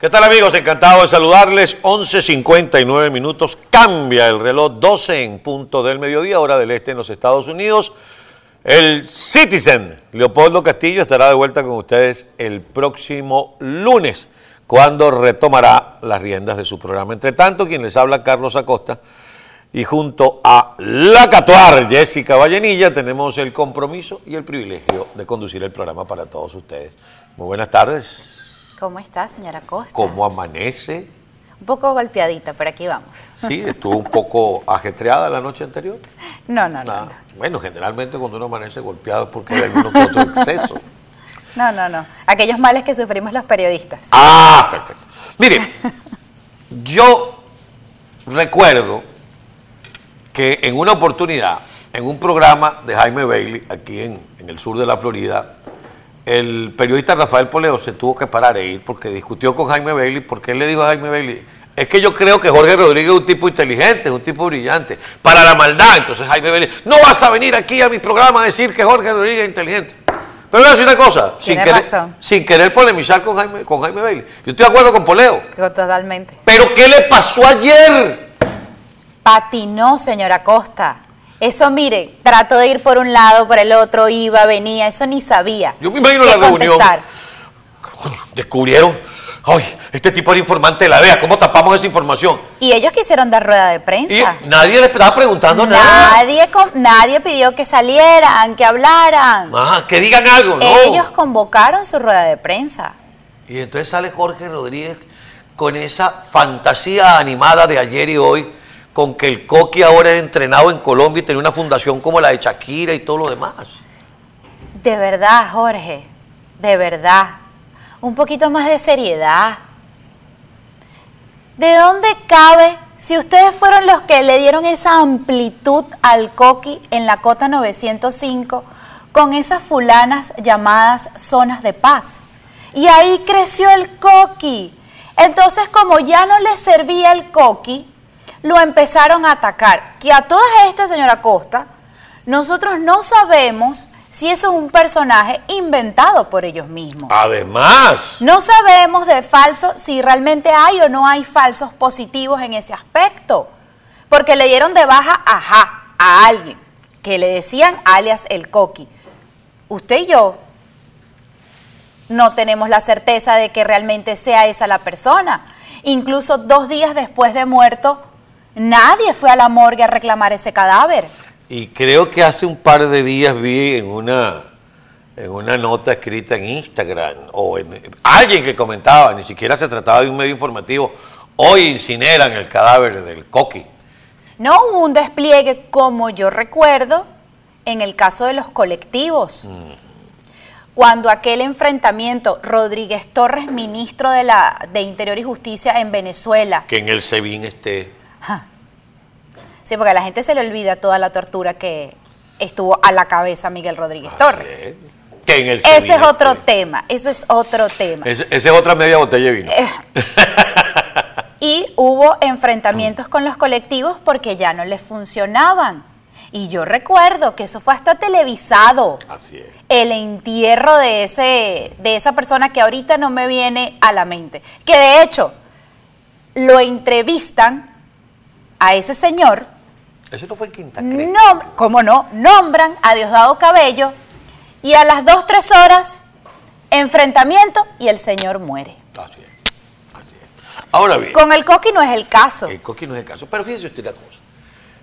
¿Qué tal amigos? Encantado de saludarles. 11.59 minutos. Cambia el reloj 12 en punto del mediodía, hora del este en los Estados Unidos. El Citizen, Leopoldo Castillo, estará de vuelta con ustedes el próximo lunes, cuando retomará las riendas de su programa. Entre tanto, quien les habla, Carlos Acosta, y junto a la Catuar, Jessica Vallenilla, tenemos el compromiso y el privilegio de conducir el programa para todos ustedes. Muy buenas tardes. ¿Cómo está, señora Costa? ¿Cómo amanece? Un poco golpeadita, pero aquí vamos. Sí, estuvo un poco ajetreada la noche anterior. No, no, no. Bueno, generalmente cuando uno amanece golpeado es porque hay alguno que otro exceso. No, no, no. Aquellos males que sufrimos los periodistas. Ah, perfecto. Mire, yo recuerdo que en una oportunidad, en un programa de Jaime Bailey, aquí en, en el sur de la Florida, el periodista Rafael Poleo se tuvo que parar e ir porque discutió con Jaime Bailey, porque él le dijo a Jaime Bailey, es que yo creo que Jorge Rodríguez es un tipo inteligente, es un tipo brillante, para la maldad. Entonces Jaime Bailey, no vas a venir aquí a mi programa a decir que Jorge Rodríguez es inteligente. Pero voy a decir una cosa, sin querer, sin querer polemizar con Jaime, con Jaime Bailey. Yo estoy de acuerdo con Poleo. Totalmente. Pero ¿qué le pasó ayer? Patinó, señora Costa. Eso, mire, trató de ir por un lado, por el otro, iba, venía, eso ni sabía. Yo me imagino la reunión. contestar. Descubrieron, ay, este tipo era informante de la DEA, ¿cómo tapamos esa información? Y ellos quisieron dar rueda de Y prensa. nadie le estaba preguntando nada. Nadie, com- nadie pidió que salieran, que hablaran. Ah, que digan algo, ¿no? Ellos convocaron su rueda de prensa. Y entonces sale Jorge Rodríguez con esa fantasía animada de ayer y hoy, con que el Coqui ahora era entrenado en Colombia y tenía una fundación como la de Shakira y todo lo demás. De verdad, Jorge, de verdad. Un poquito más de seriedad. ¿De dónde cabe si ustedes fueron los que le dieron esa amplitud al coqui en la cota 905 con esas fulanas llamadas zonas de paz? Y ahí creció el coqui. Entonces, como ya no les servía el coqui, lo empezaron a atacar. Que a todas estas, señora Costa, nosotros no sabemos si eso es un personaje inventado por ellos mismos. Además, No sabemos de falso si realmente hay o no hay falsos positivos en ese aspecto. Porque le dieron de baja ajá a alguien que le decían alias el coqui. Usted y yo no tenemos la certeza de que realmente sea esa la persona. Incluso dos días después de muerto, nadie fue a la morgue a reclamar ese cadáver. Y creo que hace un par de días vi en una, en una nota escrita en Instagram o en alguien que comentaba, ni siquiera se trataba de un medio informativo, hoy incineran el cadáver del Coqui. No hubo un despliegue como yo recuerdo en el caso de los colectivos. Cuando aquel enfrentamiento, Rodríguez Torres, ministro de, la, de Interior y Justicia en Venezuela, Que en el SEBIN esté. Sí, porque a la gente se le olvida toda la tortura que estuvo a la cabeza Miguel Rodríguez Torres. eh, Que en el Ese es otro tema, eso es otro tema. Ese- Esa es otra media botella de vino. Eh, Y hubo enfrentamientos con los colectivos porque ya no les funcionaban. Y yo recuerdo que eso fue hasta televisado. Así es. El entierro de, ese, de esa persona que ahorita no me viene a la mente. Que de hecho, lo entrevistan a ese señor, Eso no fue en Quinta no, ¿cómo no? Nombran a Diosdado Cabello y a las dos, tres horas, enfrentamiento y el señor muere. Así es. Así es. Ahora bien. Con el coqui no es el caso. El Coqui no es el caso. Pero fíjese usted la cosa.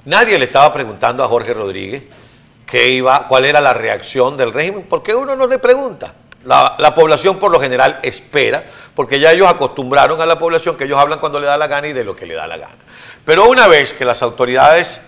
Nadie le estaba preguntando a Jorge Rodríguez qué iba, cuál era la reacción del régimen, porque uno no le pregunta. La, la población por lo general espera, porque ya ellos acostumbraron a la población que ellos hablan cuando le da la gana y de lo que le da la gana. Pero una vez que las autoridades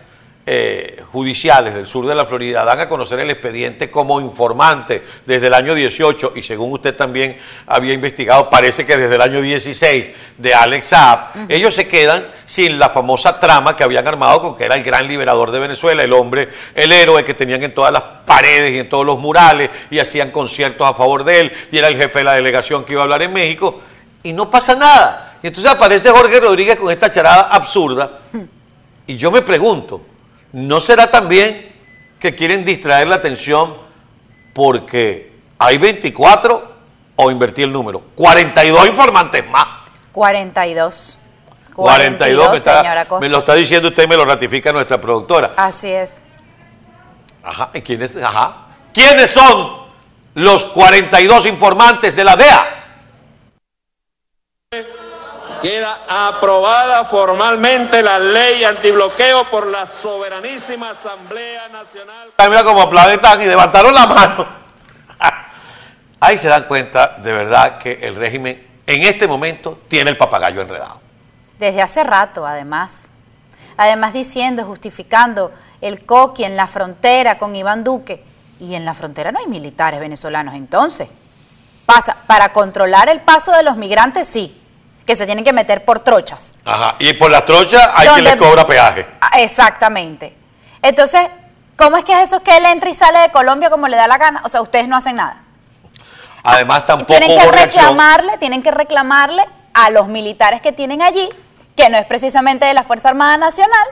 eh, judiciales del sur de la Florida dan a conocer el expediente como informante desde el año 18 y según usted también había investigado, parece que desde el año 16 de Alex Saab, ellos se quedan sin la famosa trama que habían armado con que era el gran liberador de Venezuela, el hombre, el héroe que tenían en todas las paredes y en todos los murales y hacían conciertos a favor de él y era el jefe de la delegación que iba a hablar en México y no pasa nada. Y entonces aparece Jorge Rodríguez con esta charada absurda y yo me pregunto, ¿no será también que quieren distraer la atención porque hay 24 o invertí el número? 42 informantes más. 42. 42, me, está- me lo está diciendo usted y me lo ratifica nuestra productora. Así es. Ajá, ¿y quiénes? Ajá. ¿Quiénes son los 42 informantes de la DEA? Queda aprobada formalmente la ley antibloqueo por la soberanísima Asamblea Nacional. Ay, Mira como aplauden y levantaron la mano. Ahí se dan cuenta de verdad que el régimen en este momento tiene el papagayo enredado. Desde hace rato, además. Además diciendo, justificando el coqui en la frontera con Iván Duque. Y en la frontera no hay militares venezolanos entonces. Pasa, para controlar el paso de los migrantes sí, que se tienen que meter por trochas. Ajá. Y por las trochas hay quien Donde- le cobra peaje. Ah, Exactamente. Entonces, ¿cómo es que es eso que él entra y sale de Colombia como le da la gana? O sea, ustedes no hacen nada. Además tampoco tienen que reclamarle, tienen que reclamarle a los militares que tienen allí, que no es precisamente de la Fuerza Armada Nacional,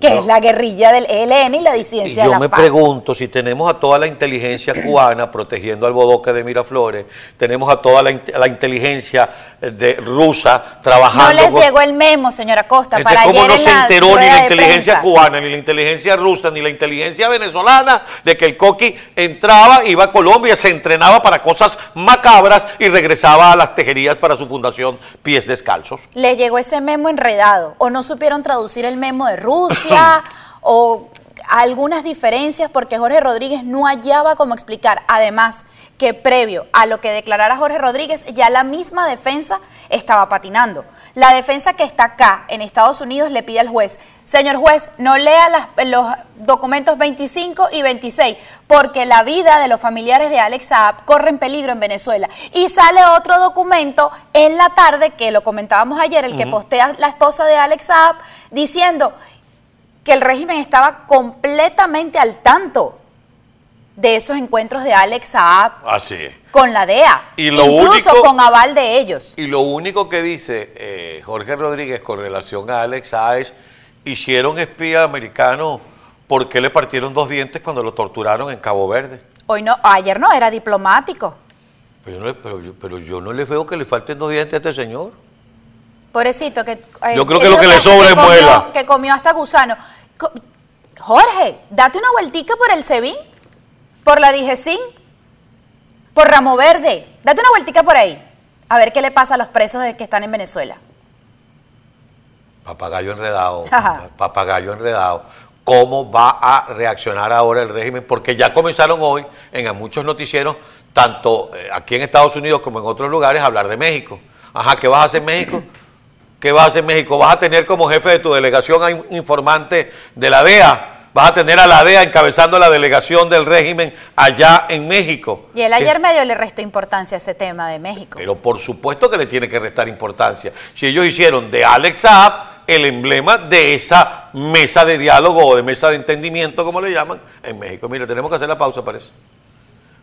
que No. es la guerrilla del ELN y la Y disidencia de yo la me FARC. pregunto si tenemos a toda la inteligencia cubana protegiendo al bodoque de Miraflores, tenemos a toda la, inte- la inteligencia eh, de rusa No trabajando. les con- llegó el memo, señora Costa, Entonces, para ¿cómo ayer no en se enteró ni la de inteligencia prensa? cubana, ni la inteligencia rusa, ni la inteligencia venezolana de que el coqui entraba, iba a Colombia, se entrenaba para cosas macabras y regresaba a las tejerías para su fundación Pies Descalzos? Les llegó ese memo enredado, o no supieron traducir el memo de Rusia, o algunas diferencias, porque Jorge Rodríguez no hallaba cómo explicar. Además, que previo a lo que declarara Jorge Rodríguez, ya la misma defensa estaba patinando. La defensa que está acá, en Estados Unidos, le pide al juez, señor juez, no lea las- los documentos 25 y 26, porque la vida de los familiares de Alex Saab corre en peligro en Venezuela. Y sale otro documento en la tarde, que lo comentábamos ayer, el que postea la esposa de Alex Saab, diciendo que el régimen estaba completamente al tanto de esos encuentros de Alex Saab Así es. con la DEA, Y lo incluso único- con aval de ellos. Y lo único que dice eh, Jorge Rodríguez con relación a Alex Sáez, hicieron espía americano porque le partieron dos dientes cuando lo torturaron en Cabo Verde. Hoy no, ayer no, era diplomático. Pero yo, no le- pero pero yo no le veo que le falten dos dientes a este señor. Pobrecito, que... eh, Yo creo que lo que le sobra es muela. Que comió hasta gusano. Jorge, date una vueltica por el SEBIN, por la Digesín, por Ramo Verde. Date una vueltica por ahí. A ver qué le pasa a los presos que están en Venezuela. Papagayo enredado, Ajá. papagayo enredado. ¿Cómo va a reaccionar ahora el régimen? Porque ya comenzaron hoy en muchos noticieros, tanto eh, aquí en Estados Unidos como en otros lugares, a hablar de México. Ajá, ¿qué vas a hacer en México? ¿Qué vas a hacer en México? ¿Vas a tener como jefe de tu delegación a un informante de la DEA? ¿Vas a tener a la DEA encabezando la delegación del régimen allá en México? Y él ¿Qué- ayer medio le restó importancia a ese tema de México. pero por supuesto que le tiene que restar importancia. Si ellos hicieron de Alex Saab el emblema de esa mesa de diálogo o de mesa de entendimiento, como le llaman, en México. Mire, tenemos que hacer la pausa, parece.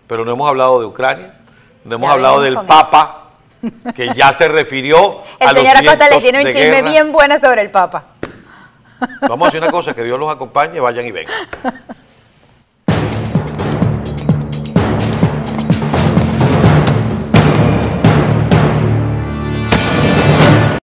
Pero no hemos hablado de Ucrania, no hemos Ya hablado del Papa, que ya se refirió el a los señor Acosta le tiene un chisme guerra. bien bueno sobre el Papa. Vamos a hacer una cosa, que Dios los acompañe, vayan y vengan.